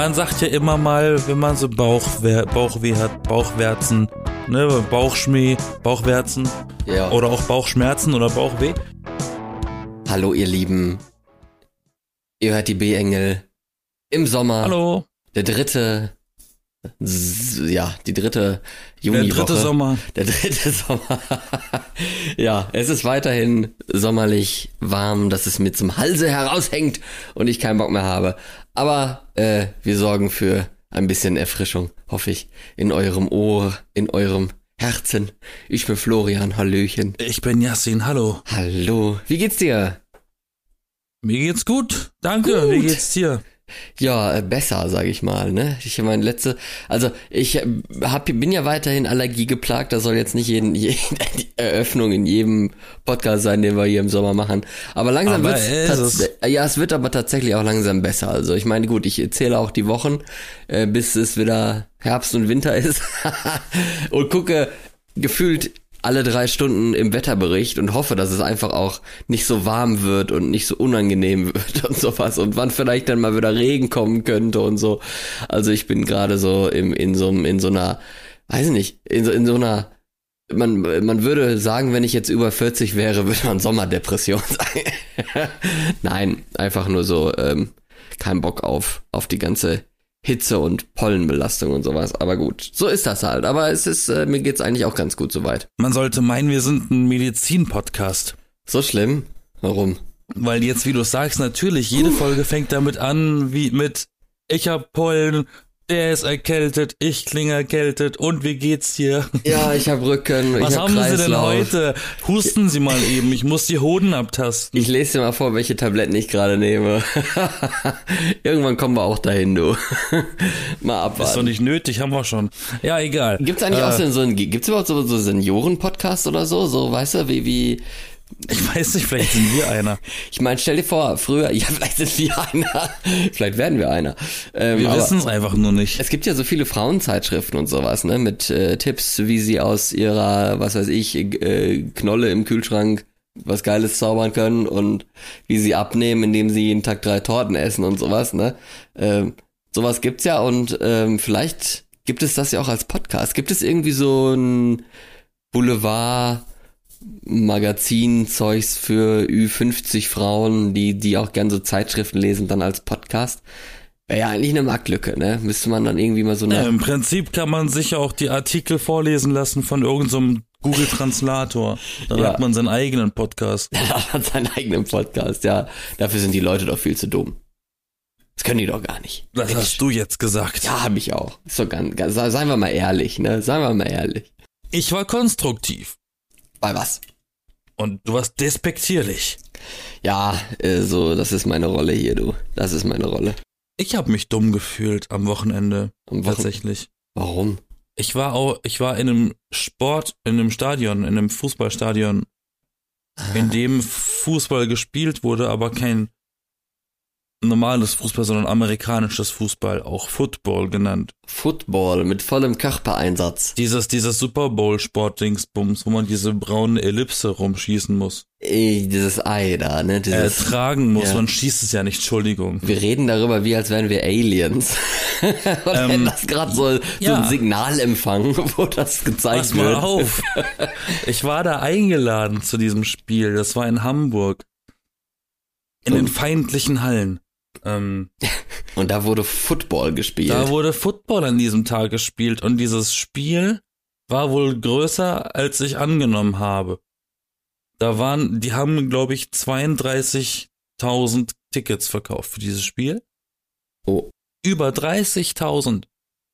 Man sagt ja immer mal, wenn man so Bauchweh, Bauchweh hat, Bauchwerzen, ne, Bauchschmäh, Bauchwerzen Ja. oder auch Bauchschmerzen oder Bauchweh. Hallo, ihr Lieben. Ihr hört die B-Engel im Sommer. Hallo, Der dritte, ja, die dritte der Juniwoche. dritte Sommer. Der dritte Sommer. ja, es ist weiterhin sommerlich warm, dass es mir zum Halse heraushängt und ich keinen Bock mehr habe. Aber äh, wir sorgen für ein bisschen Erfrischung, hoffe ich, in eurem Ohr, in eurem Herzen. Ich bin Florian, Hallöchen. Ich bin Yassin, hallo. Hallo, wie geht's dir? Mir geht's gut, danke. Gut. Wie geht's dir? Ja, äh, besser, sage ich mal. Ne, ich meine letzte, also ich äh, hab, bin ja weiterhin Allergie geplagt. Das soll jetzt nicht jeden, jede Eröffnung in jedem Podcast sein, den wir hier im Sommer machen. Aber langsam tats- es. ja, es wird aber tatsächlich auch langsam besser. Also ich meine, gut, ich zähle auch die Wochen, äh, bis es wieder Herbst und Winter ist und gucke gefühlt alle drei Stunden im Wetterbericht und hoffe, dass es einfach auch nicht so warm wird und nicht so unangenehm wird und sowas und wann vielleicht dann mal wieder Regen kommen könnte und so. Also ich bin gerade so im, in so in so einer, weiß ich nicht, in so, in so einer, man, man würde sagen, wenn ich jetzt über 40 wäre, würde man Sommerdepression sagen. Nein, einfach nur so, ähm, kein Bock auf, auf die ganze Hitze und Pollenbelastung und sowas. Aber gut, so ist das halt. Aber es ist, äh, mir geht's eigentlich auch ganz gut soweit. Man sollte meinen, wir sind ein Medizin-Podcast. So schlimm? Warum? Weil jetzt, wie du sagst, natürlich, jede Folge fängt damit an, wie mit ich hab Pollen, der ist erkältet, ich klinge erkältet und wie geht's dir? Ja, ich habe Rücken, Was hab haben Sie denn Kreislauf. heute? Husten Sie mal eben, ich muss die Hoden abtasten. Ich lese dir mal vor, welche Tabletten ich gerade nehme. Irgendwann kommen wir auch dahin, du. mal ist doch abwarten. nicht nötig, haben wir schon. Ja, egal. Gibt's eigentlich äh, auch so, so ein, gibt's überhaupt so, so Senioren-Podcast oder so? So, weißt du, wie, wie, Ich weiß nicht, vielleicht sind wir einer. ich meine, stell dir vor, früher, ja, vielleicht sind wir einer, vielleicht werden wir einer. Ähm, Wir wissen es einfach nur nicht. Es gibt ja so viele Frauenzeitschriften und sowas, ne, mit äh, Tipps, wie sie aus ihrer, was weiß ich, äh, Knolle im Kühlschrank was Geiles zaubern können und wie sie abnehmen, indem sie jeden Tag drei Torten essen und sowas, ne. Ähm, sowas gibt's ja und ähm, vielleicht gibt es das ja auch als Podcast. Gibt es irgendwie so ein Boulevard Magazin-Zeugs für Ü50 Frauen, die, die auch gern so Zeitschriften lesen, dann als Podcast? Wäre ja eigentlich eine Marktlücke, ne? Müsste man dann irgendwie mal so eine. Ja, Im Prinzip kann man sich auch die Artikel vorlesen lassen von irgendeinem Google Translator. Dann Ja. hat man seinen eigenen Podcast. Er hat seinen eigenen Podcast, ja. Dafür sind die Leute doch viel zu dumm. Das können die doch gar nicht. Das hast du jetzt gesagt. Ja, hab ich auch. Ist doch ganz, ganz, seien wir mal ehrlich, ne? Seien wir mal ehrlich. Ich war konstruktiv. Bei was? Und du warst despektierlich. Ja, äh, so, das ist meine Rolle hier, du. Das ist meine Rolle. Ich habe mich dumm gefühlt am Wochenende. Am Wochen Tatsächlich. Warum? Ich war auch, ich war in einem Sport, in einem Stadion, in einem Fußballstadion, in dem Fußball gespielt wurde, aber kein normales Fußball, sondern amerikanisches Fußball, auch Football genannt. Football mit vollem Körpereinsatz. Dieses, dieses Super Bowl Sportdingsbums, wo man diese braune Ellipse rumschießen muss. Ey, dieses Ei da, ne? Äh, Dieses, tragen muss, ja. man schießt es ja nicht, Entschuldigung. wir reden darüber, wie als wären wir Aliens. Und Ähm, wenn das gerade so, so ja. ein Signalempfang, wo das gezeigt Pass mal wird. auf. Ich war da eingeladen zu diesem Spiel. Das war in Hamburg. In den feindlichen Hallen. Ähm, Und da wurde Football gespielt. da wurde Football an diesem Tag gespielt und dieses Spiel war wohl größer, als ich angenommen habe. Da waren, die haben, glaube ich, 32.000 Tickets verkauft für dieses Spiel. oh, Über 30.000.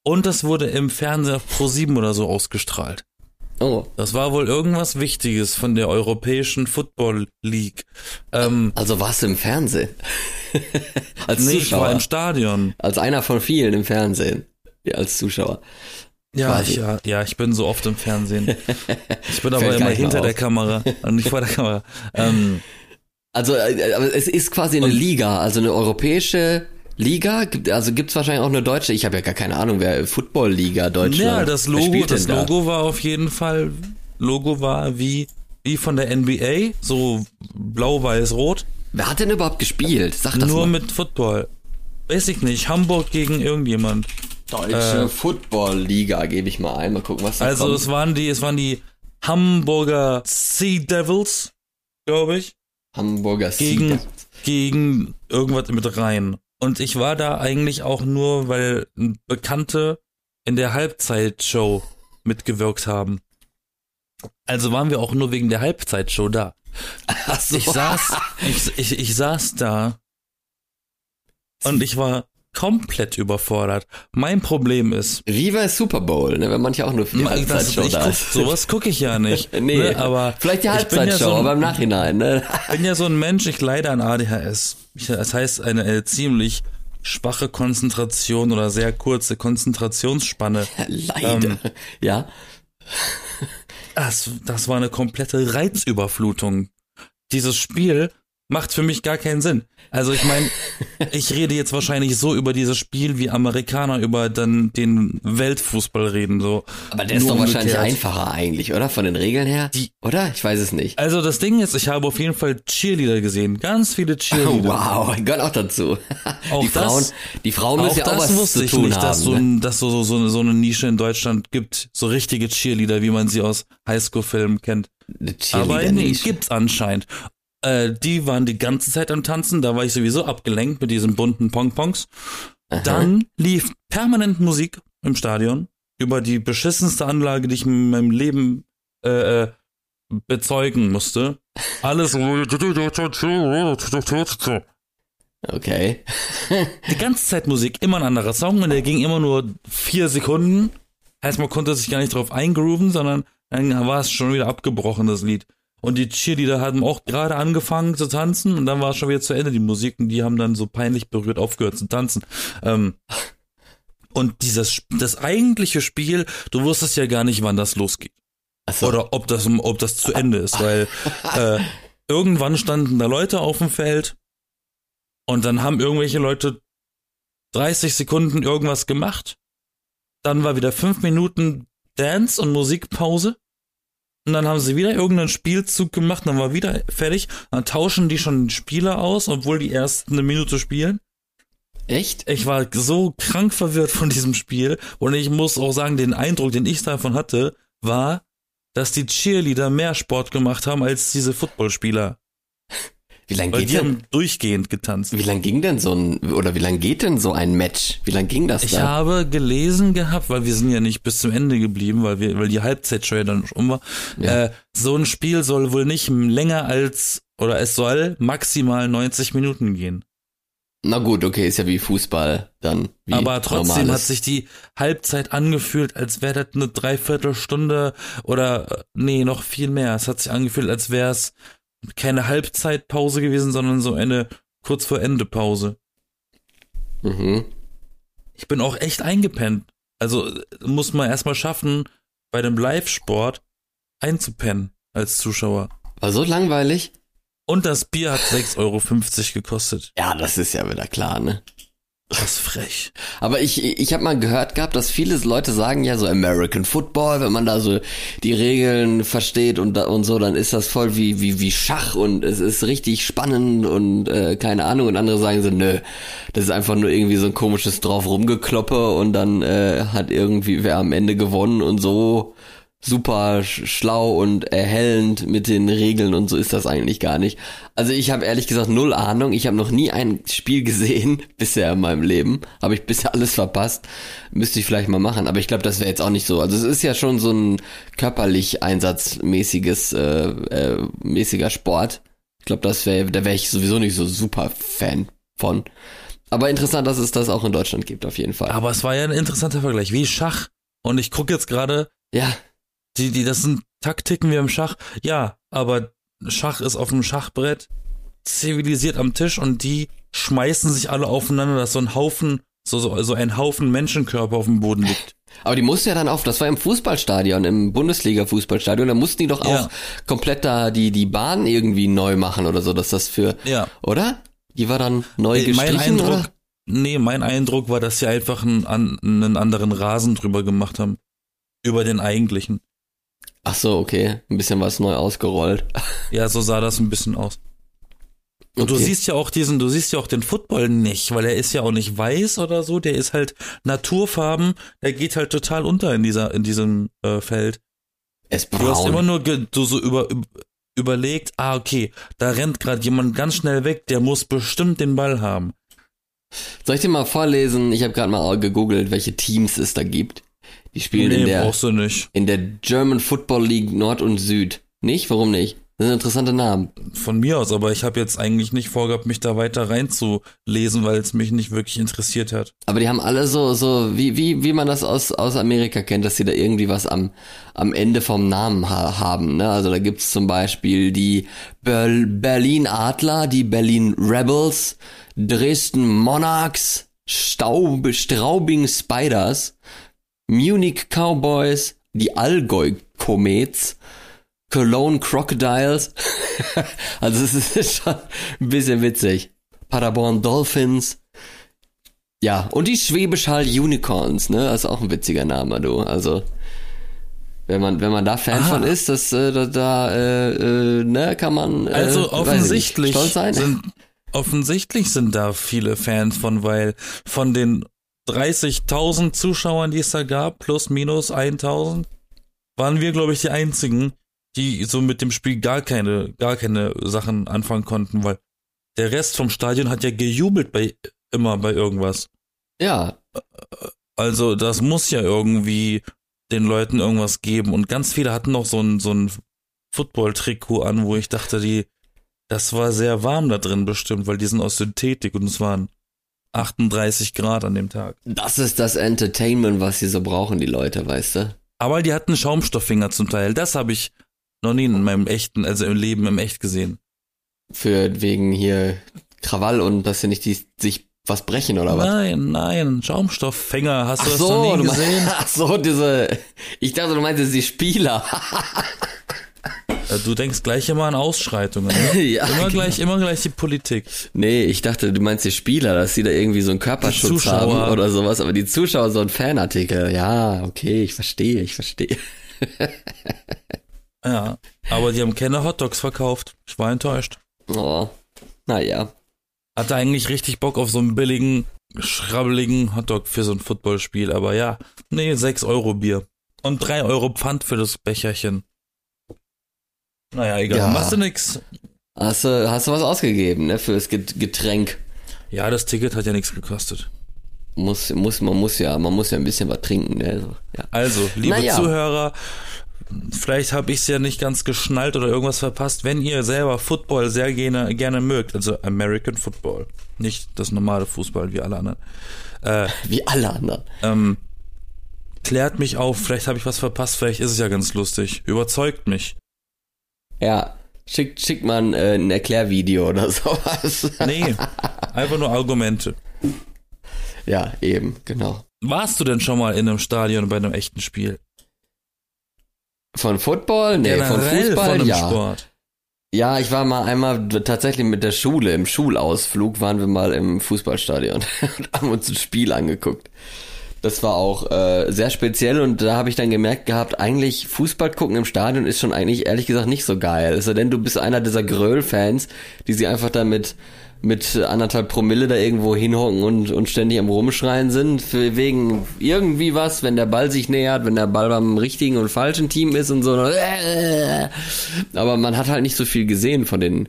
Und das wurde im Fernseher Pro 7 oder so ausgestrahlt. Oh. Das war wohl irgendwas Wichtiges von der Europäischen Football League. Ähm, Also warst du im Fernsehen? als nee, ich war Zuschauer. im Stadion. als einer von vielen im Fernsehen. Ja, als Zuschauer. Ja, ich, ja, ja, ich bin so oft im Fernsehen. Ich bin aber immer hinter der. Kamera und nicht vor der Kamera. Ähm, Also, äh, aber es ist quasi eine Liga, also eine europäische Liga. Gibt- Also gibt's wahrscheinlich auch eine deutsche. Ich habe ja gar keine Ahnung, wer Football-Liga Deutschland. ja, das Logo, das da? Logo war auf jeden Fall, Logo war wie, wie von der NBA, so blau, weiß, rot, Wer hat denn überhaupt gespielt? Sag das nur mal. mit Football. weiß ich nicht, Hamburg gegen irgendjemand. Deutsche Äh. Football-Liga gebe ich mal ein. Mal gucken, was da Also kommt. es waren die, es waren die Hamburger Sea Devils, glaube ich, Hamburger gegen- Sieger. gegen irgendwas mit rein. Und ich war da eigentlich auch nur, weil Bekannte in der Halbzeitshow mitgewirkt haben. Also waren wir auch nur wegen der Halbzeitshow da. So. Ich saß, ich, ich, ich saß da und ich war komplett überfordert. Mein Problem ist, Wie bei Super Bowl, ne? Wenn manche auch nur für die Halbzeitshow ich da guck, ist. sowas gucke ich ja nicht. Nee, ne, aber vielleicht die ich bin ja Halbzeitshow, so ein- aber im Nachhinein, ne? bin ja so ein Mensch, ich leide an ADHS. Ich, das heißt, eine, eine ziemlich schwache Konzentration oder sehr kurze Konzentrationsspanne. Leider. Ähm. ja. Das, das war eine komplette Reizüberflutung. Dieses Spiel macht für mich gar keinen Sinn. Also ich meine, ich rede jetzt wahrscheinlich so über dieses Spiel, wie Amerikaner über dann den Weltfußball reden. So. Aber der ist doch wahrscheinlich umgekehrt. einfacher eigentlich, oder? Von den Regeln her? Die- oder? Ich weiß es nicht. Also das Ding ist, ich habe auf jeden Fall Cheerleader gesehen. Ganz viele Cheerleader. Oh, wow, gehört auch dazu. Auch die das- Frauen, die Frauen müssen ja auch das was wusste zu ich tun nicht, dass, haben. so, ne? ein, dass so, so, so, eine, Nische in Deutschland gibt. So richtige Cheerleader, wie man sie aus Highschool-Filmen kennt. Aber nee, gibt's anscheinend. Äh, die waren die ganze Zeit am Tanzen, da war ich sowieso abgelenkt mit diesen bunten Pongpongs. Dann lief permanent Musik im Stadion über die beschissenste Anlage, die ich in meinem Leben äh, äh, bezeugen musste. Alles Okay. die ganze Zeit Musik, immer ein anderer Song und der ging immer nur vier Sekunden. Heißt, man konnte sich gar nicht drauf eingrooven, sondern dann war es schon wieder abgebrochen, das Lied. Und die Cheerleader hatten auch gerade angefangen zu tanzen und dann war es schon wieder zu Ende, die Musik, und die haben dann so peinlich berührt aufgehört zu tanzen. Ähm, und dieses, das eigentliche Spiel, du wusstest ja gar nicht, wann das losgeht. Achso. Oder ob das, ob das zu Ende ist, weil äh, irgendwann standen da Leute auf dem Feld und dann haben irgendwelche Leute 30 Sekunden irgendwas gemacht. Dann war wieder fünf Minuten Dance und Musikpause. Und dann haben sie wieder irgendeinen Spielzug gemacht, dann war wieder fertig. Dann tauschen die schon den Spieler aus, obwohl die erst eine Minute spielen. Echt? Ich war so krank verwirrt von diesem Spiel und ich muss auch sagen, den Eindruck, den ich davon hatte, war, dass die Cheerleader mehr Sport gemacht haben als diese Footballspieler. Wie lange geht die denn, haben durchgehend getanzt. wie lang ging denn so ein, oder wie lang geht denn so ein Match? Wie lang ging das Ich da? habe gelesen gehabt, weil wir sind ja nicht bis zum Ende geblieben, weil wir, weil die Halbzeitshow ja dann schon um war. Ja. Äh, so ein Spiel soll wohl nicht länger als, oder es soll maximal 90 Minuten gehen. Na gut, okay, ist ja wie Fußball dann. Wie Aber trotzdem normales. hat sich die Halbzeit angefühlt, als wäre das eine Dreiviertelstunde oder äh, nee, noch viel mehr. Es hat sich angefühlt, als wäre es keine Halbzeitpause gewesen, sondern so eine kurz vor Ende Pause. Mhm. Ich bin auch echt eingepennt. Also muss man erstmal schaffen, bei dem Live-Sport einzupennen als Zuschauer. War so langweilig? Und das Bier hat 6,50 Euro gekostet. Ja, das ist ja wieder klar, ne? Das ist frech. Aber ich, ich habe mal gehört gehabt, dass viele Leute sagen ja so American Football, wenn man da so die Regeln versteht und, und so, dann ist das voll wie, wie, wie Schach und es ist richtig spannend und äh, keine Ahnung. Und andere sagen so, nö, das ist einfach nur irgendwie so ein komisches drauf rumgekloppe und dann äh, hat irgendwie wer am Ende gewonnen und so super sch- schlau und erhellend mit den Regeln und so ist das eigentlich gar nicht. Also ich habe ehrlich gesagt null Ahnung. Ich habe noch nie ein Spiel gesehen bisher in meinem Leben. Habe ich bisher alles verpasst. Müsste ich vielleicht mal machen. Aber ich glaube, das wäre jetzt auch nicht so. Also es ist ja schon so ein körperlich einsatzmäßiges äh, äh, mäßiger Sport. Ich glaube, das wäre, da wäre ich sowieso nicht so super Fan von. Aber interessant, dass es das auch in Deutschland gibt, auf jeden Fall. Aber es war ja ein interessanter Vergleich, wie Schach. Und ich gucke jetzt gerade, ja, die, die, das sind Taktiken wie im Schach. Ja, aber Schach ist auf dem Schachbrett zivilisiert am Tisch und die schmeißen sich alle aufeinander, dass so ein Haufen, so, so, so ein Haufen Menschenkörper auf dem Boden liegt. Aber die musste ja dann auf, das war im Fußballstadion, im Bundesliga-Fußballstadion, da mussten die doch auch Ja. komplett da die, die Bahn irgendwie neu machen oder so, dass das für, Ja. oder? Die war dann neu Äh, mein gestrichen, Eindruck, oder? nee, mein Eindruck war, dass sie einfach einen, einen anderen Rasen drüber gemacht haben. Über den eigentlichen. Ach so, okay, ein bisschen was neu ausgerollt. Ja, so sah das ein bisschen aus. Und du Okay. siehst ja auch diesen, du siehst ja auch den Football nicht, weil er ist ja auch nicht weiß oder so, der ist halt naturfarben, der geht halt total unter in dieser, in diesem äh, Feld. Er ist Du hast immer braun. nur du so über, üb- überlegt, ah, okay, da rennt gerade jemand ganz schnell weg, der muss bestimmt den Ball haben. Soll ich dir mal vorlesen? Ich habe gerade mal gegoogelt, welche Teams es da gibt. Die spielen in Nee, der brauchst du nicht. in der German Football League Nord und Süd. Nicht? Warum nicht? Das sind interessante Namen. Von mir aus, aber ich habe jetzt eigentlich nicht vorgehabt, mich da weiter reinzulesen, weil es mich nicht wirklich interessiert hat. Aber die haben alle so, so, wie, wie, wie man das aus, aus Amerika kennt, dass sie da irgendwie was am, am Ende vom Namen ha haben. Ne? Also da gibt's zum Beispiel die Ber Berlin Adler, die Berlin Rebels, Dresden Monarchs, Staub Straubing Spiders, Munich Cowboys, die Allgäu Comets, Cologne Crocodiles. also es ist schon ein bisschen witzig. Paderborn Dolphins. Ja, und die Schwäbisch Hall Unicorns, ne? Das ist auch ein witziger Name, du. Also, wenn man, wenn man da Fan Ah. von ist, das, äh, da, da äh, äh, ne, kann man. Äh, Also offensichtlich stolz sein. sind offensichtlich sind da viele Fans von, weil von den 30.000 Zuschauern, die es da gab, plus minus 1.000, waren wir, glaube ich, die einzigen, die so mit dem Spiel gar keine, gar keine Sachen anfangen konnten, weil der Rest vom Stadion hat ja gejubelt bei immer bei irgendwas. Ja, Also das muss ja irgendwie den Leuten irgendwas geben. Und ganz viele hatten noch so ein, so ein Football-Trikot an, wo ich dachte, die, das war sehr warm da drin bestimmt, weil die sind aus Synthetik und es waren 38 Grad an dem Tag. das ist das Entertainment, was sie so brauchen, die Leute, weißt du? Aber die hatten Schaumstofffinger zum Teil. Das habe ich noch nie in meinem echten, also im Leben im Echt gesehen. Für wegen hier Krawall und dass sie nicht die, sich was brechen oder was? Nein, nein, Schaumstofffänger, hast du Ach das so, noch du nie meinst, gesehen? ach so, diese, ich dachte, du meintest die Spieler. Äh, Du denkst gleich immer an Ausschreitungen. Ne? Ja, immer genau. gleich, immer gleich die Politik. Nee, ich dachte, du meinst die Spieler, dass sie da irgendwie so einen Körperschutz haben oder sowas, aber die Zuschauer so ein Fanartikel. Ja, okay, ich verstehe, ich verstehe. Ja, aber die haben keine Hotdogs verkauft. Ich war enttäuscht. Oh, naja. Hatte eigentlich richtig Bock auf so einen billigen, schrabbeligen Hotdog für so ein Footballspiel, aber ja, nee, 6 Euro Bier. Und 3 Euro Pfand für das Becherchen. Naja, egal, Ja. machst du nix. Hast du, hast du was ausgegeben, ne, fürs Get- Getränk? Ja, das Ticket hat ja nichts gekostet. Muss, muss, man muss ja, man muss ja ein bisschen was trinken, ne, so, ja. Also, liebe Naja. Zuhörer, vielleicht habe ich es ja nicht ganz geschnallt oder irgendwas verpasst. Wenn ihr selber Football sehr gerne, gerne mögt, also American Football, nicht das normale Fußball wie alle anderen, äh, Wie alle anderen. ähm, klärt mich auf, vielleicht habe ich was verpasst, vielleicht ist es ja ganz lustig. Überzeugt mich. Ja, schickt, schickt man äh, ein Erklärvideo oder sowas. Nee, einfach nur Argumente. ja, eben, genau. Warst du denn schon mal in einem Stadion bei einem echten Spiel? Von Football? Nee, von Generell Fußball, von einem ja. Sport. Ja, ich war mal einmal tatsächlich mit der Schule, im Schulausflug waren wir mal im Fußballstadion und haben uns ein Spiel angeguckt. Das war auch äh, sehr speziell und da habe ich dann gemerkt gehabt, eigentlich Fußball gucken im Stadion ist schon eigentlich ehrlich gesagt nicht so geil. Es sei denn, du bist einer dieser Gröll-Fans, die sie einfach da mit, mit anderthalb Promille da irgendwo hinhocken und, und ständig am Rumschreien sind, für wegen irgendwie was, wenn der Ball sich nähert, wenn der Ball beim richtigen und falschen Team ist und so. Aber man hat halt nicht so viel gesehen von den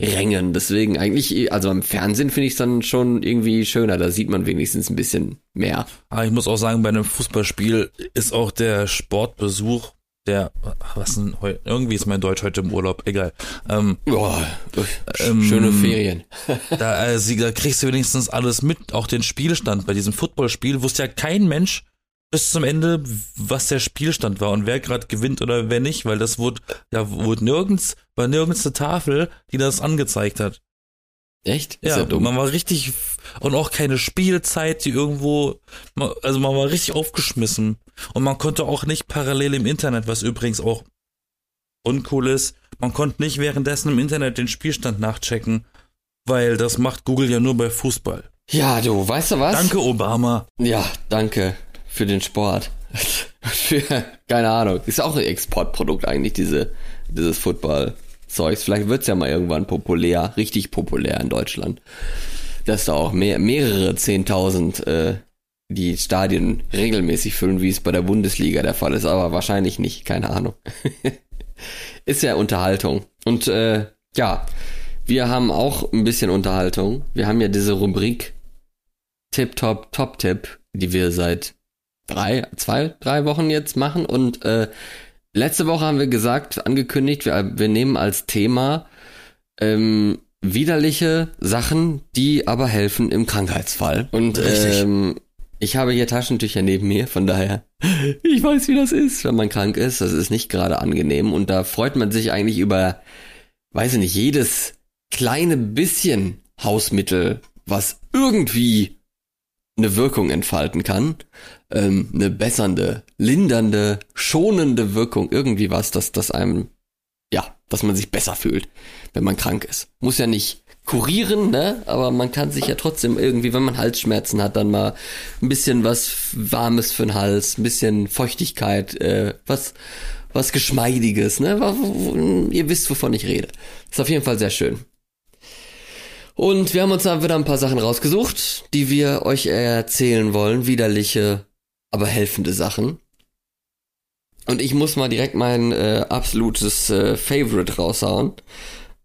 Rängen. Deswegen eigentlich, also im Fernsehen finde ich es dann schon irgendwie schöner. Da sieht man wenigstens ein bisschen mehr. Aber ich muss auch sagen, bei einem Fußballspiel ist auch der Sportbesuch, der, was denn heute, irgendwie ist mein Deutsch heute im Urlaub, egal. Ähm, Boah, Ähm, schöne Ferien. da, äh, sie- da kriegst du wenigstens alles mit, auch den Spielstand. Bei diesem Footballspiel wusste ja kein Mensch bis zum Ende, was der Spielstand war und wer gerade gewinnt oder wer nicht, weil das wurde, ja, wurde nirgends, war nirgends eine Tafel, die das angezeigt hat. Echt? Ja, ja man war richtig, und auch keine Spielzeit, die irgendwo, also man war richtig aufgeschmissen. Und man konnte auch nicht parallel im Internet, was übrigens auch uncool ist, man konnte nicht währenddessen im Internet den Spielstand nachchecken, weil das macht Google ja nur bei Fußball. Ja, du, weißt du was? Danke, Obama. Ja, danke für den Sport. für, keine Ahnung. Ist auch ein Exportprodukt eigentlich, diese, dieses Football. Zeugs. Vielleicht wird's ja mal irgendwann populär, richtig populär in Deutschland. Dass da auch mehr, mehrere Zehntausend äh, die Stadien regelmäßig füllen, wie es bei der Bundesliga der Fall ist, aber wahrscheinlich nicht, keine Ahnung. ist ja Unterhaltung. Und äh, ja, wir haben auch ein bisschen Unterhaltung. Wir haben ja diese Rubrik Tip Top Top Tipp, die wir seit drei, zwei, drei Wochen jetzt machen. Und äh, letzte Woche haben wir gesagt, angekündigt, wir, wir nehmen als Thema ähm, widerliche Sachen, die aber helfen im Krankheitsfall. Und ähm, ich habe hier Taschentücher neben mir, von daher, ich weiß, wie das ist, wenn man krank ist. Das ist nicht gerade angenehm. Und da freut man sich eigentlich über, weiß ich nicht, jedes kleine bisschen Hausmittel, was irgendwie eine Wirkung entfalten kann. Ähm, eine bessernde, lindernde, schonende Wirkung, irgendwie was, dass das einem, ja, dass man sich besser fühlt, wenn man krank ist. Muss ja nicht kurieren, ne? Aber man kann sich ja trotzdem irgendwie, wenn man Halsschmerzen hat, dann mal ein bisschen was Warmes für den Hals, ein bisschen Feuchtigkeit, äh, was was geschmeidiges, ne? Ihr wisst, wovon ich rede. Ist auf jeden Fall sehr schön. Und wir haben uns da wieder ein paar Sachen rausgesucht, die wir euch erzählen wollen. Widerliche, aber helfende Sachen. Und ich muss mal direkt mein äh, absolutes äh, Favorite raushauen,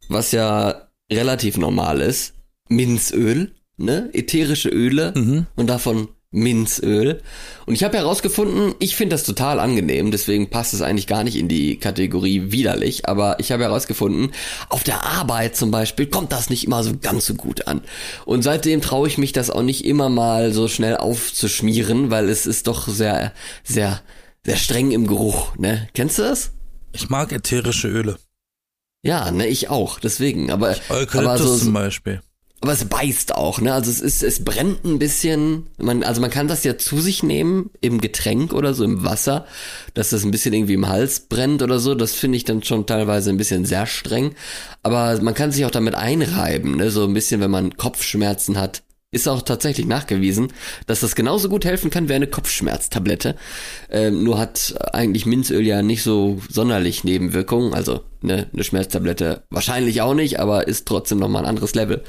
was ja relativ normal ist. Minzöl, ne? Ätherische Öle mhm. und davon Minzöl. Und ich habe herausgefunden, ich finde das total angenehm, deswegen passt es eigentlich gar nicht in die Kategorie widerlich, aber ich habe herausgefunden, auf der Arbeit zum Beispiel kommt das nicht immer so ganz so gut an. Und seitdem traue ich mich das auch nicht immer mal so schnell aufzuschmieren, weil es ist doch sehr, sehr, sehr streng im Geruch, ne? Kennst du das? Ich mag ätherische Öle. Ja, ne, ich auch, deswegen, aber, Eukalyptus aber so, zum Beispiel aber es beißt auch, ne? Also es ist, es brennt ein bisschen. Man, also man kann das ja zu sich nehmen im Getränk oder so im Wasser, dass das ein bisschen irgendwie im Hals brennt oder so. Das finde ich dann schon teilweise ein bisschen sehr streng. Aber man kann sich auch damit einreiben, ne? So ein bisschen, wenn man Kopfschmerzen hat. Ist auch tatsächlich nachgewiesen, dass das genauso gut helfen kann wie eine Kopfschmerztablette. Ähm, nur hat eigentlich Minzöl ja nicht so sonderlich Nebenwirkungen. Also ne, eine Schmerztablette wahrscheinlich auch nicht, aber ist trotzdem nochmal ein anderes Level.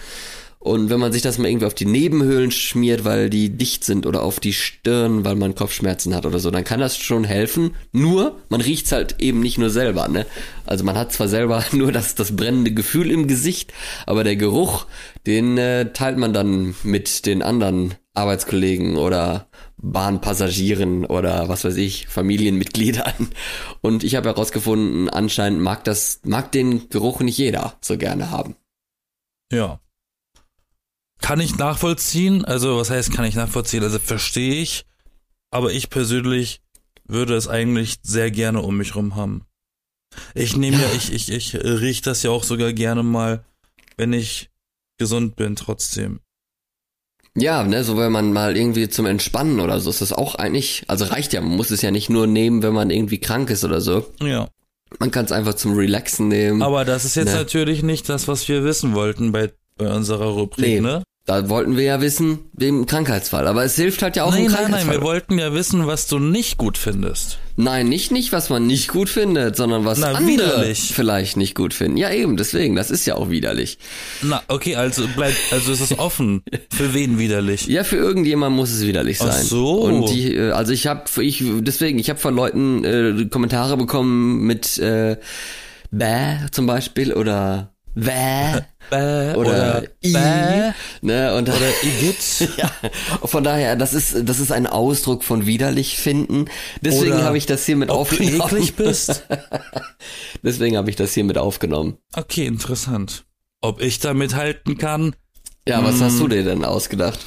Und wenn man sich das mal irgendwie auf die Nebenhöhlen schmiert, weil die dicht sind oder auf die Stirn, weil man Kopfschmerzen hat oder so, dann kann das schon helfen. Nur, man riecht's halt eben nicht nur selber, ne? Also man hat zwar selber nur das, das brennende Gefühl im Gesicht, aber der Geruch, den äh, teilt man dann mit den anderen Arbeitskollegen oder Bahnpassagieren oder was weiß ich, Familienmitgliedern. Und ich habe herausgefunden, anscheinend mag das, mag den Geruch nicht jeder so gerne haben. Ja, kann ich nachvollziehen. Also, was heißt, kann ich nachvollziehen? Also, verstehe ich. Aber ich persönlich würde es eigentlich sehr gerne um mich rum haben. Ich nehme ja, ich, ich, ich riech das ja auch sogar gerne mal, wenn ich gesund bin, trotzdem. Ja, ne, so wenn man mal irgendwie zum Entspannen oder so, ist das auch eigentlich, also reicht ja, man muss es ja nicht nur nehmen, wenn man irgendwie krank ist oder so. Ja. Man kann es einfach zum Relaxen nehmen. Aber das ist jetzt ne? natürlich nicht das, was wir wissen wollten bei, bei unserer Rubrik, nee. ne? Da wollten wir ja wissen, wem Krankheitsfall. Aber es hilft halt ja auch nein, im Krankheitsfall. Nein, nein, wir wollten ja wissen, was du nicht gut findest. Nein, nicht nicht, was man nicht gut findet, sondern was Na, andere widerlich. vielleicht nicht gut finden. Ja, eben, deswegen, das ist ja auch widerlich. Na, okay, also bleibt, also ist es offen. für wen widerlich? Ja, für irgendjemand muss es widerlich sein. Ach so. Und die, äh, also ich habe, ich deswegen, ich habe von Leuten äh, Kommentare bekommen mit äh, Bäh zum Beispiel oder Bäh. Bäh oder, oder I, Bäh. Ne, und oder Igitt. ja, von daher, das ist, das ist ein Ausdruck von widerlich finden. Deswegen habe ich das hier mit ob aufgenommen. Du eklig bist. Deswegen habe ich das hier mit aufgenommen. Okay, interessant. Ob ich da mithalten kann? Ja, was hm. hast du dir denn ausgedacht?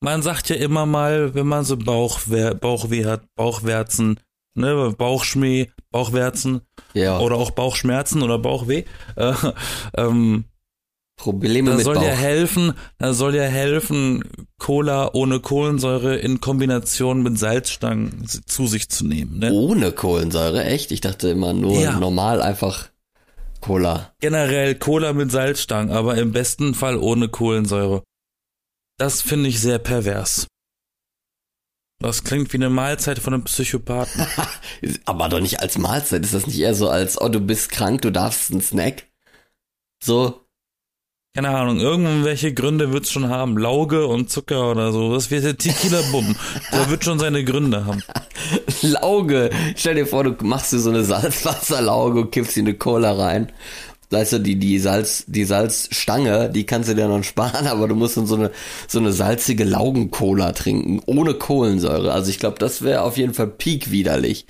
Man sagt ja immer mal, wenn man so Bauchweh, Bauchweh hat, Bauchwärzen, ne, Bauchschmäh, Bauchwärzen ja. oder auch Bauchschmerzen oder Bauchweh. Äh, ähm, Probleme da mit soll Bauch. ja helfen, da soll ja helfen, Cola ohne Kohlensäure in Kombination mit Salzstangen zu sich zu nehmen. Ne? Ohne Kohlensäure, echt? Ich dachte immer nur ja. normal einfach Cola. Generell Cola mit Salzstangen, aber im besten Fall ohne Kohlensäure. Das finde ich sehr pervers. Das klingt wie eine Mahlzeit von einem Psychopathen. Aber doch nicht als Mahlzeit. Ist das nicht eher so als, oh, du bist krank, du darfst einen Snack? So, Keine Ahnung, irgendwelche Gründe wird's schon haben. Lauge und Zucker oder so. Das wird der Tequila Bumm. Der wird schon seine Gründe haben. Lauge. Stell dir vor, du machst dir so eine Salzwasserlauge und kippst dir eine Cola rein. Weißt du, die, die Salz, die Salzstange, die kannst du dir noch sparen, aber du musst dann so eine, so eine salzige Laugencola trinken, ohne Kohlensäure. Also ich glaube, das wäre auf jeden Fall peak widerlich.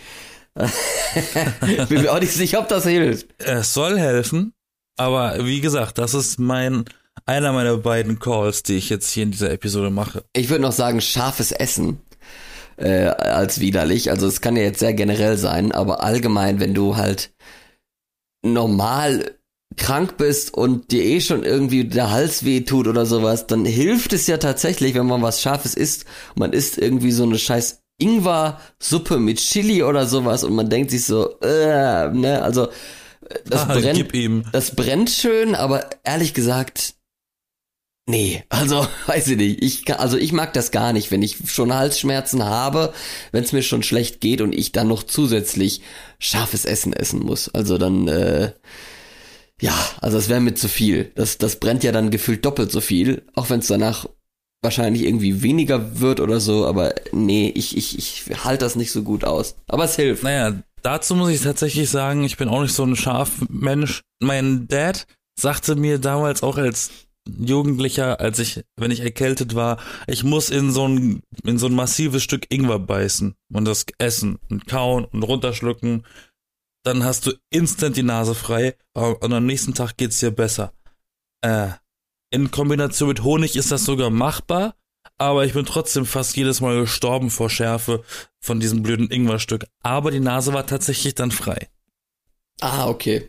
Bin mir auch nicht sicher, ob das hilft. Es soll helfen, aber wie gesagt, das ist mein, einer meiner beiden Calls, die ich jetzt hier in dieser Episode mache. Ich würde noch sagen, scharfes Essen äh, als widerlich. Also es kann ja jetzt sehr generell sein, aber allgemein, wenn du halt normal krank bist und dir eh schon irgendwie der Hals weh tut oder sowas, dann hilft es ja tatsächlich, wenn man was Scharfes isst man isst irgendwie so eine scheiß Ingwer-Suppe mit Chili oder sowas und man denkt sich so, äh, ne, also äh, das Ah, brennt, das brennt schön, aber ehrlich gesagt, nee, also weiß ich nicht. Ich kann, also ich mag das gar nicht, wenn ich schon Halsschmerzen habe, wenn es mir schon schlecht geht und ich dann noch zusätzlich scharfes Essen essen muss. Also dann, äh, ja, also es wäre mir zu viel. Das, das brennt ja dann gefühlt doppelt so viel, auch wenn es danach wahrscheinlich irgendwie weniger wird oder so, aber nee, ich, ich, ich halte das nicht so gut aus. Aber es hilft. Naja, dazu muss ich tatsächlich sagen, ich bin auch nicht so ein Schafmensch. Mein Dad sagte mir damals auch als Jugendlicher, als ich, wenn ich erkältet war, ich muss in so ein, in so ein massives Stück Ingwer beißen und das essen und kauen und runterschlucken. Dann hast du instant die Nase frei und am nächsten Tag geht's dir besser. Äh, in Kombination mit Honig ist das sogar machbar, aber ich bin trotzdem fast jedes Mal gestorben vor Schärfe von diesem blöden Ingwerstück. Aber die Nase war tatsächlich dann frei. Ah, okay.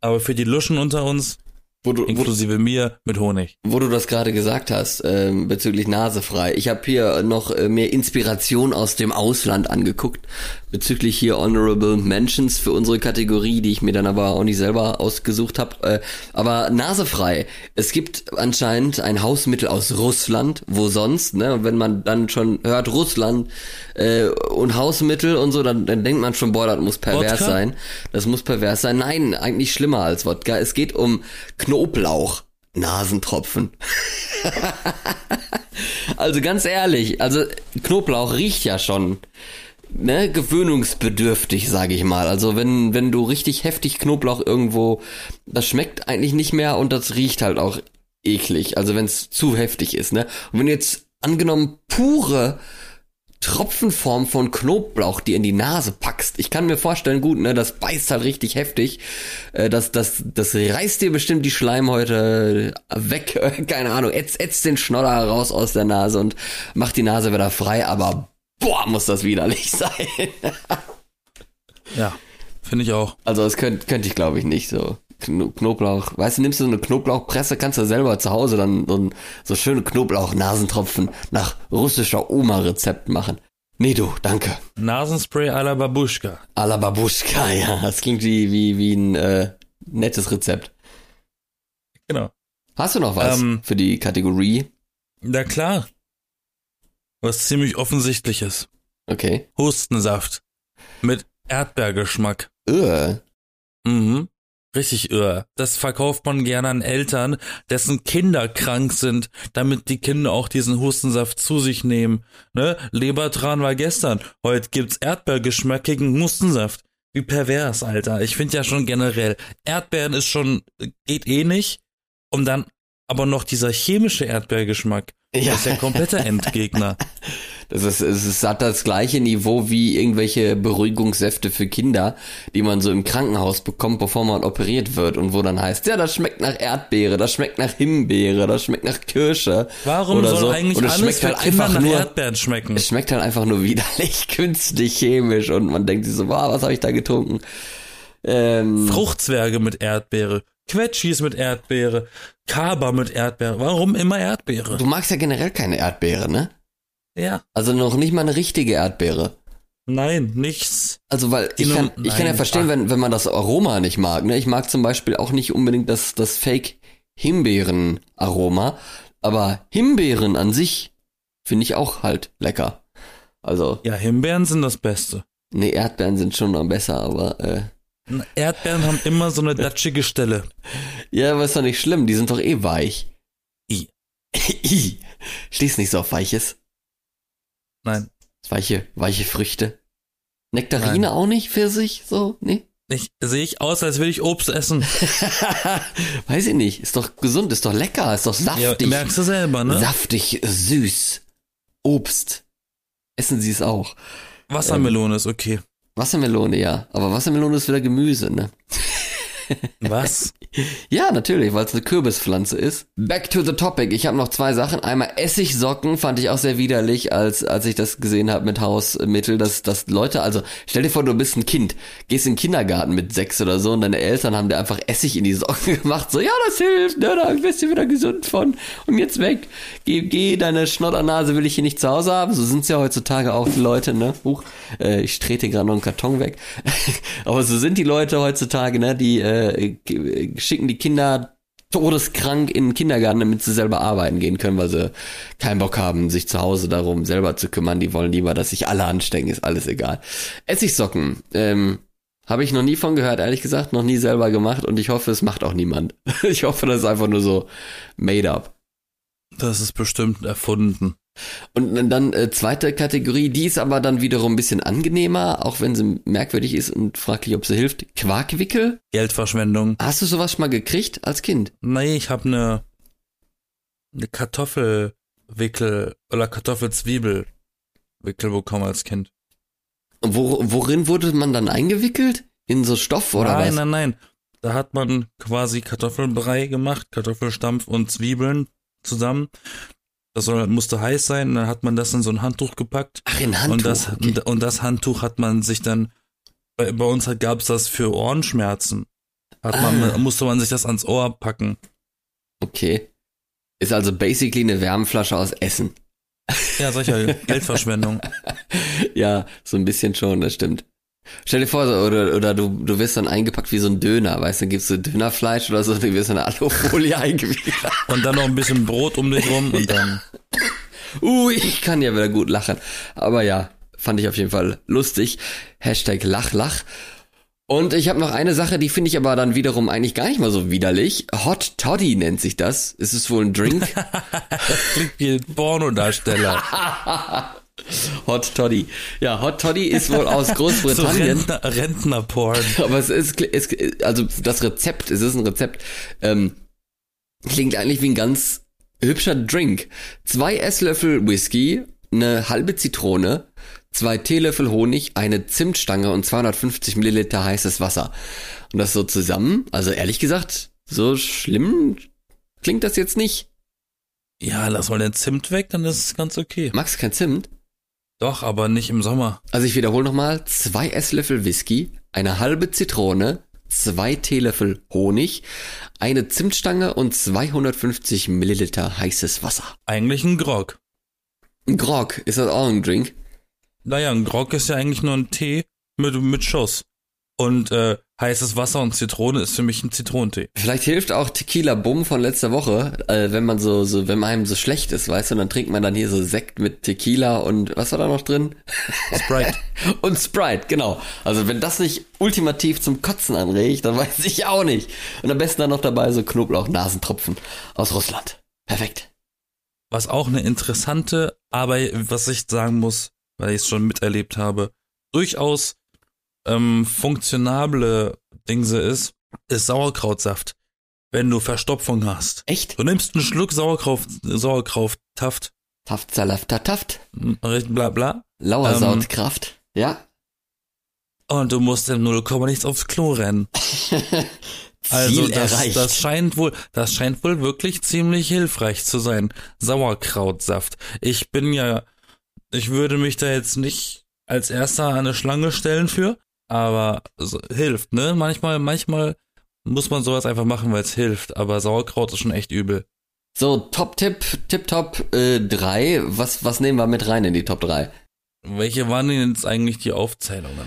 Aber für die Luschen unter uns, Wo du, wo, inklusive mir, mit Honig. wo du das gerade gesagt hast, ähm, bezüglich Nasefrei. Ich habe hier noch äh, mehr Inspiration aus dem Ausland angeguckt, bezüglich hier Honorable Mentions für unsere Kategorie, die ich mir dann aber auch nicht selber ausgesucht habe. Äh, aber nasefrei. Es gibt anscheinend ein Hausmittel aus Russland, wo sonst, ne? Und wenn man dann schon hört Russland äh, und Hausmittel und so, dann, dann denkt man schon, boah, das muss pervers Wodka? sein. Das muss pervers sein. Nein, eigentlich schlimmer als Wodka. Es geht um Knoblauch. Nasentropfen. also ganz ehrlich, also Knoblauch riecht ja schon ne, gewöhnungsbedürftig, sage ich mal. Also wenn wenn du richtig heftig Knoblauch irgendwo, das schmeckt eigentlich nicht mehr und das riecht halt auch eklig. Also wenn es zu heftig ist, ne? Und wenn jetzt angenommen pure Tropfenform von Knoblauch dir in die Nase packst. Ich kann mir vorstellen, gut, ne, das beißt halt richtig heftig. Äh, das, das, das reißt dir bestimmt die Schleimhäute weg. Keine Ahnung, ätzt, ätzt den Schnoller raus aus der Nase und macht die Nase wieder frei, aber boah, muss das widerlich sein. Ja, finde ich auch. Also das könnte könnte ich glaube ich nicht so. Kno- Knoblauch, weißt du, nimmst du so eine Knoblauchpresse, kannst du selber zu Hause dann so, ein- so schöne Knoblauch-Nasentropfen nach russischer Oma-Rezept machen. Nee, du, danke. Nasenspray à la Babuschka. A la Babuschka, ja. Das klingt wie, wie, wie ein äh, nettes Rezept. Genau. Hast du noch was Ähm. für die Kategorie? Na klar. Was ziemlich offensichtliches. Okay. Hustensaft. Mit Erdbeergeschmack. Äh, Mhm. Richtig irre. Das verkauft man gerne an Eltern, dessen Kinder krank sind, damit die Kinder auch diesen Hustensaft zu sich nehmen. Ne? Lebertran war gestern. Heute gibt's Erdbeergeschmackigen Hustensaft. Wie pervers, Alter. Ich finde ja schon generell, Erdbeeren ist schon, geht eh nicht. Und dann aber noch dieser chemische Erdbeergeschmack. Ja. Das ist der komplette Endgegner. das ist, es ist, hat das gleiche Niveau wie irgendwelche Beruhigungssäfte für Kinder, die man so im Krankenhaus bekommt, bevor man operiert wird und wo dann heißt, ja, das schmeckt nach Erdbeere, das schmeckt nach Himbeere, das schmeckt nach Kirsche. Warum oder soll so. eigentlich und es alles schmeckt halt einfach nach nur, Erdbeeren schmecken? es schmeckt halt einfach nur widerlich, künstlich, chemisch und man denkt sich so, wow, was habe ich da getrunken? Ähm, Fruchtzwerge mit Erdbeere, Quetschis mit Erdbeere, Kaba mit Erdbeere. Warum immer Erdbeere? du magst ja generell keine Erdbeere, ne? Ja, Also noch nicht mal eine richtige Erdbeere. nein, nichts. Also weil ich kann, Num- ich kann ja verstehen, wenn, wenn man das Aroma nicht mag. Ne? Ich mag zum Beispiel auch nicht unbedingt das, das Fake Himbeeren-Aroma, aber Himbeeren an sich finde ich auch halt lecker. Also, Ja, Himbeeren sind das Beste. nee, Erdbeeren sind schon noch besser, aber äh, Erdbeeren haben immer so eine datschige Stelle. ja, aber ist doch nicht schlimm, die sind doch eh weich. I. I. Stehst nicht so auf Weiches? Nein. Weiche, weiche Früchte. Nektarine Nein. auch nicht, Pfirsich, so, nee? Ich, sehe ich aus, als will ich Obst essen. Weiß ich nicht, ist doch gesund, ist doch lecker, ist doch Ja, saftig. merkst du selber, ne? Saftig, süß. Obst. Essen Sie es auch. Wassermelone ist okay. Wassermelone, ja. Aber Wassermelone ist wieder Gemüse, ne? Was? Ja, natürlich, weil es eine Kürbispflanze ist. Back to the topic. Ich habe noch zwei Sachen. Einmal Essigsocken fand ich auch sehr widerlich, als als ich das gesehen habe mit Hausmittel, dass dass Leute, also stell dir vor, du bist ein Kind, gehst in den Kindergarten mit sechs oder so und deine Eltern haben dir einfach Essig in die Socken gemacht. So, ja, das hilft, ne, da wirst du wieder gesund von. Und jetzt weg. Geh, geh, deine Schnoddernase will ich hier nicht zu Hause haben. So sind's ja heutzutage auch die Leute, ne? Huch, äh, ich trete gerade noch einen Karton weg. Aber so sind die Leute heutzutage, ne? Die äh, g- schicken die Kinder todeskrank in den Kindergarten, damit sie selber arbeiten gehen können, weil sie keinen Bock haben, sich zu Hause darum selber zu kümmern. Die wollen lieber, dass sich alle anstecken, ist alles egal. Essigsocken, ähm, habe ich noch nie von gehört, ehrlich gesagt, noch nie selber gemacht und ich hoffe, es macht auch niemand. Ich hoffe, das ist einfach nur so made up. Das ist bestimmt erfunden. Und dann äh, zweite Kategorie, die ist aber dann wiederum ein bisschen angenehmer, auch wenn sie merkwürdig ist und fraglich, ob sie hilft. Quarkwickel? Geldverschwendung. Hast du sowas schon mal gekriegt als Kind? Nee, ich habe eine eine Kartoffelwickel oder Kartoffelzwiebelwickel bekommen als Kind. Und Wo, worin wurde man dann eingewickelt? In so Stoff oder nein, was? nein, nein. Da hat man quasi Kartoffelbrei gemacht, Kartoffelstampf und Zwiebeln zusammen. Das musste heiß sein, und dann hat man das in so ein Handtuch gepackt. Ach, in Handtuch. Und das, okay. und das Handtuch hat man sich dann, bei, bei uns gab es das für Ohrenschmerzen. Hat man, Ah. musste man sich das ans Ohr packen. okay. Ist also basically eine Wärmflasche aus Essen. Ja, solcher Geldverschwendung. Ja, so ein bisschen schon, das stimmt. Stell dir vor, oder, oder du, du wirst dann eingepackt wie so ein Döner, weißt du, dann gibst du Dönerfleisch oder so, du wirst in eine Alufolie eingewickelt. Und dann noch ein bisschen Brot um dich rum und dann. Uh, ich kann ja wieder gut lachen. Aber ja, fand ich auf jeden Fall lustig. Hashtag Lach, Lach. Und ich habe noch eine Sache, die finde ich aber dann wiederum eigentlich gar nicht mal so widerlich. Hot Toddy nennt sich das. Es ist wohl ein Drink. Klingt wie ein Pornodarsteller. Hot Toddy. Ja, Hot Toddy ist wohl aus So Großbritannien. Rentner, Rentnerporn. Aber es ist, es, also das Rezept, es ist ein Rezept, ähm, klingt eigentlich wie ein ganz hübscher Drink. Zwei Esslöffel Whisky, eine halbe Zitrone, zwei Teelöffel Honig, eine Zimtstange und 250 Milliliter heißes Wasser. Und das so zusammen, also ehrlich gesagt, so schlimm klingt das jetzt nicht. Ja, lass mal den Zimt weg, dann ist es ganz okay. Magst du kein Zimt? Doch, aber nicht im Sommer. Also ich wiederhole nochmal, zwei Esslöffel Whisky, eine halbe Zitrone, zwei Teelöffel Honig, eine Zimtstange und 250 Milliliter heißes Wasser. Eigentlich ein Grog. Ein Grog, ist das auch ein Drink? Naja, ein Grog ist ja eigentlich nur ein Tee mit, mit Schuss. Und äh, heißes Wasser und Zitrone ist für mich ein Zitronentee. Vielleicht hilft auch Tequila Bumm von letzter Woche, äh, wenn man so, so, wenn einem so schlecht ist, weißt du, dann trinkt man dann hier so Sekt mit Tequila und was war da noch drin? Sprite. und Sprite, genau. Also wenn das nicht ultimativ zum Kotzen anregt, dann weiß ich auch nicht. Und am besten dann noch dabei so Knoblauch-Nasentropfen aus Russland. Perfekt. Was auch eine interessante, aber was ich sagen muss, weil ich es schon miterlebt habe, durchaus ähm, funktionable Dingse ist, ist Sauerkrautsaft. Wenn du Verstopfung hast. Echt? Du nimmst einen Schluck Sauerkraut, Sauerkraut-Taft, Taft, Salaf, Taft. bla bla, Lauersautkraft. ja. und du musst im Nullkomma nichts aufs Klo rennen. Also das, das scheint wohl, das scheint wohl wirklich ziemlich hilfreich zu sein. Sauerkrautsaft. Ich bin ja, ich würde mich da jetzt nicht als erster an eine Schlange stellen für, aber es hilft, ne? Manchmal, manchmal muss man sowas einfach machen, weil es hilft, aber Sauerkraut ist schon echt übel. so, Top-Tipp, Tip-Top äh, 3. Was, was nehmen wir mit rein in die Top 3? Welche waren denn jetzt eigentlich die Aufzählungen?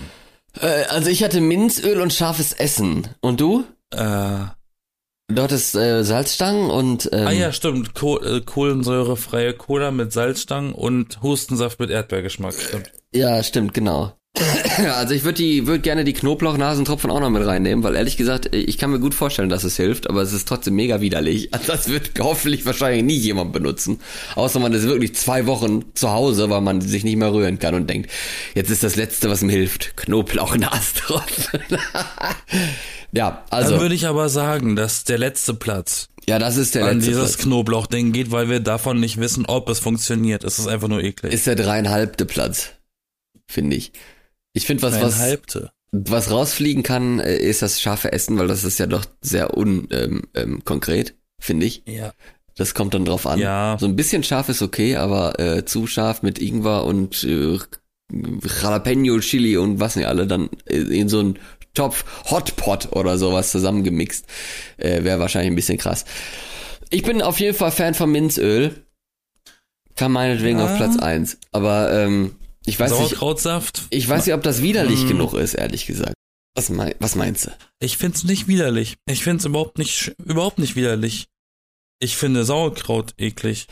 Äh, also ich hatte Minzöl und scharfes Essen. Und du? Äh, Dort ist äh, Salzstangen und ähm, Ah ja, stimmt. Ko äh, kohlensäurefreie Cola mit Salzstangen und Hustensaft mit Erdbeergeschmack. Stimmt. Ja, stimmt, genau. Also ich würde die würde gerne die Knoblauch-Nasentropfen auch noch mit reinnehmen, weil ehrlich gesagt, ich kann mir gut vorstellen, dass es hilft, aber es ist trotzdem mega widerlich. Also Das wird hoffentlich wahrscheinlich nie jemand benutzen. Außer man ist wirklich zwei Wochen zu Hause, weil man sich nicht mehr rühren kann und denkt, jetzt ist das Letzte, was ihm hilft. Knoblauch-Nasentropfen. ja, also. Dann würde ich aber sagen, dass der letzte Platz ja, das ist der an letzte dieses Platz. Knoblauchding geht, weil wir davon nicht wissen, ob es funktioniert. Es ist einfach nur eklig. Ist der dreieinhalbte Platz, finde ich. Ich finde, was, was, was rausfliegen kann, äh, ist das scharfe Essen, weil das ist ja doch sehr unkonkret, ähm, ähm, finde ich. Ja. Das kommt dann drauf an. Ja. So ein bisschen scharf ist okay, aber äh, zu scharf mit Ingwer und äh, Jalapeno, Chili und was nicht alle, dann äh, in so einen Topf Hotpot oder sowas zusammengemixt, äh, wäre wahrscheinlich ein bisschen krass. Ich bin auf jeden Fall Fan von Minzöl. Kann meinetwegen Ja. auf Platz eins. Aber ähm, ich weiß nicht, Sauerkrautsaft. ich weiß nicht, ob das widerlich Mm. genug ist, ehrlich gesagt. Was, mein, was meinst du? Ich find's nicht widerlich. Ich find's überhaupt nicht, überhaupt nicht widerlich. Ich finde Sauerkraut eklig.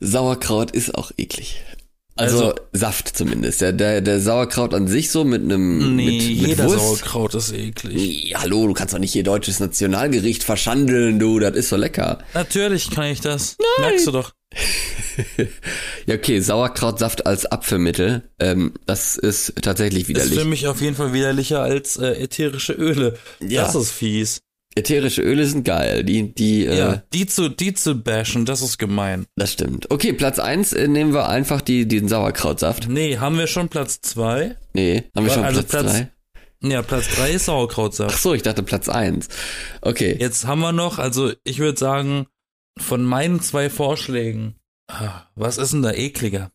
Sauerkraut ist auch eklig. Also, Also- Saft zumindest. Der, der, der Sauerkraut an sich so mit einem Nee, mit, mit jeder Wurst. Sauerkraut ist eklig. Nee, hallo, du kannst doch nicht ihr deutsches Nationalgericht verschandeln, du, das ist so lecker. Natürlich kann ich das. Merkst du doch. Ja, okay, Sauerkrautsaft als Apfelmittel, ähm, das ist tatsächlich Ist widerlich. für mich auf jeden Fall widerlicher als äh, ätherische Öle. Ja. Das ist fies. Ätherische Öle sind geil, die, die, äh, Ja, die zu, die zu bashen, das ist gemein. das stimmt. Okay, Platz eins äh, nehmen wir einfach die, den Sauerkrautsaft. Nee, haben wir schon Platz zwei? Nee, haben wir schon Also Platz, Platz- drei? Ja, Platz drei ist Ach Sauerkrautsaft. so, ich dachte Platz eins. Okay. Jetzt haben wir noch, also ich würde sagen, von meinen zwei Vorschlägen, ah, was ist denn da ekliger?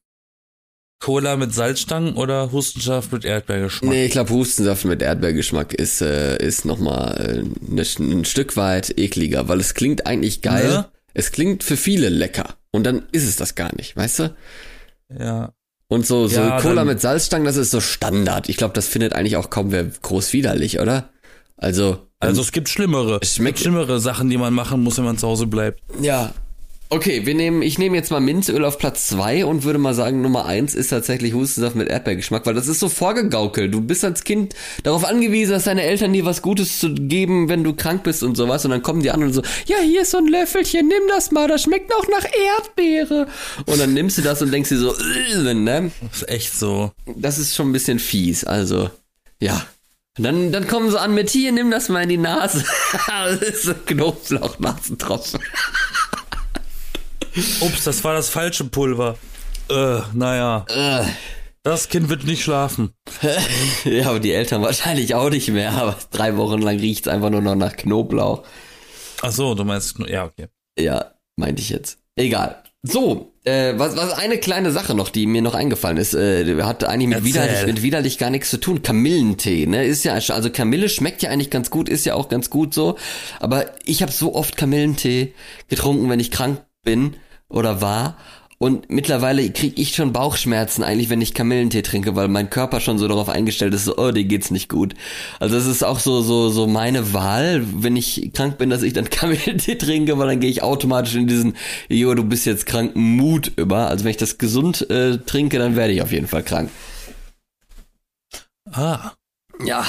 Cola mit Salzstangen oder Hustensaft mit Erdbeergeschmack? Nee, ich glaube, Hustensaft mit Erdbeergeschmack ist, äh, ist nochmal äh, ne, ein Stück weit ekliger, weil es klingt eigentlich geil. Ne? Es klingt für viele lecker. Und dann ist es das gar nicht, weißt du? Ja. Und so, so Ja, Cola mit Salzstangen, das ist so Standard. Ich glaube, das findet eigentlich auch kaum wer groß widerlich, oder? Also, Also es gibt schlimmere. Es gibt schlimmere Sachen, die man machen muss, wenn man zu Hause bleibt. ja. Okay, wir nehmen, ich nehme jetzt mal Minzöl auf Platz zwei und würde mal sagen, Nummer eins ist tatsächlich Hustensaft mit Erdbeergeschmack, weil das ist so vorgegaukelt. Du bist als Kind darauf angewiesen, dass deine Eltern dir was Gutes zu geben, wenn du krank bist und sowas. Und dann kommen die an und so, ja, hier ist so ein Löffelchen, nimm das mal, das schmeckt auch nach Erdbeere. Und dann nimmst du das und denkst dir so, ne? Das ist echt so. Das ist schon ein bisschen fies, also, ja. Und dann, dann kommen sie an mit, hier, nimm das mal in die Nase. das ist Knoblauch-Nasentropfen. Ups, das war das falsche Pulver. Äh, naja. Äh. Das Kind wird nicht schlafen. Ja, aber die Eltern wahrscheinlich auch nicht mehr, aber drei Wochen lang riecht's einfach nur noch nach Knoblauch. Ach so, du meinst, ja, okay. Ja, meinte ich jetzt. Egal. So, äh, was, was eine kleine Sache noch, die mir noch eingefallen ist, äh, hat eigentlich mit Erzähl. widerlich, mit widerlich gar nichts zu tun. Kamillentee, ne, ist ja, also Kamille schmeckt ja eigentlich ganz gut, ist ja auch ganz gut so. Aber ich habe so oft Kamillentee getrunken, wenn ich krank bin oder war. Und mittlerweile kriege ich schon Bauchschmerzen eigentlich, wenn ich Kamillentee trinke, weil mein Körper schon so darauf eingestellt ist, so, oh, dir geht's nicht gut. Also das ist auch so so so meine Wahl, wenn ich krank bin, dass ich dann Kamillentee trinke, weil dann gehe ich automatisch in diesen, jo, du bist jetzt krank Mut über. Also wenn ich das gesund äh, trinke, dann werde ich auf jeden Fall krank. Ah. Ja,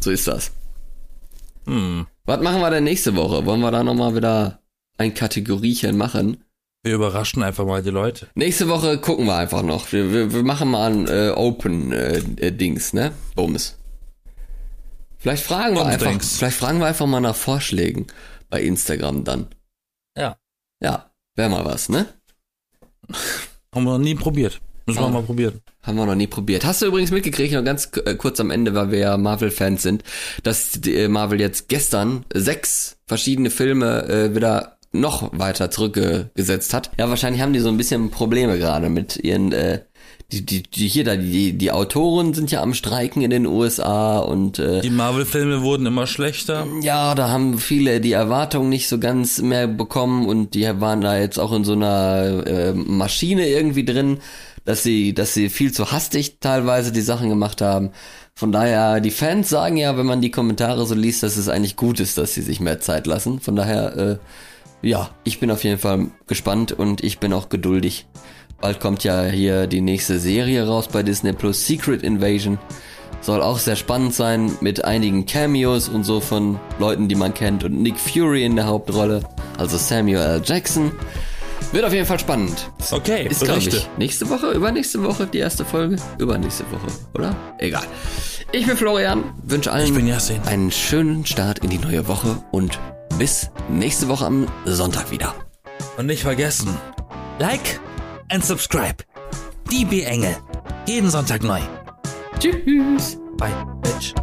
so ist das. Hm. Was machen wir denn nächste Woche? Wollen wir da nochmal wieder ein Kategoriechen machen? Wir überraschen einfach mal die Leute. Nächste Woche gucken wir einfach noch. Wir, wir, wir machen mal ein äh, Open äh, äh, Dings, ne? Bums. Vielleicht fragen wir einfach, vielleicht fragen wir einfach mal nach Vorschlägen bei Instagram dann. Ja. Ja, wäre mal was, ne? Haben wir noch nie probiert. Müssen Ah. wir mal probieren. Haben wir noch nie probiert. Hast du übrigens mitgekriegt, noch ganz äh, kurz am Ende, weil wir ja Marvel-Fans sind, dass die, äh, Marvel jetzt gestern sechs verschiedene Filme äh, wieder noch weiter zurückgesetzt hat. Ja, wahrscheinlich haben die so ein bisschen Probleme gerade mit ihren, äh, die, die, die hier da, die, die Autoren sind ja am Streiken in den USA und äh, Die Marvel-Filme wurden immer schlechter. ja, da haben viele die Erwartungen nicht so ganz mehr bekommen und die waren da jetzt auch in so einer äh, Maschine irgendwie drin, dass sie, dass sie viel zu hastig teilweise die Sachen gemacht haben. Von daher, die Fans sagen ja, wenn man die Kommentare so liest, dass es eigentlich gut ist, dass sie sich mehr Zeit lassen. Von daher, äh, ja, ich bin auf jeden Fall gespannt und ich bin auch geduldig. Bald kommt ja hier die nächste Serie raus bei Disney Plus, Secret Invasion. Soll auch sehr spannend sein mit einigen Cameos und so von Leuten, die man kennt und Nick Fury in der Hauptrolle, also Samuel L. Jackson. Wird auf jeden Fall spannend. Okay, Ist, glaube ich, nächste Woche, übernächste Woche die erste Folge? Übernächste Woche, oder? Egal. Ich bin Florian, wünsche allen einen schönen Start in die neue Woche und bis nächste Woche am Sonntag wieder. Und nicht vergessen, like and subscribe. Die B-Engel. Jeden Sonntag neu. Tschüss. Bye, bitch.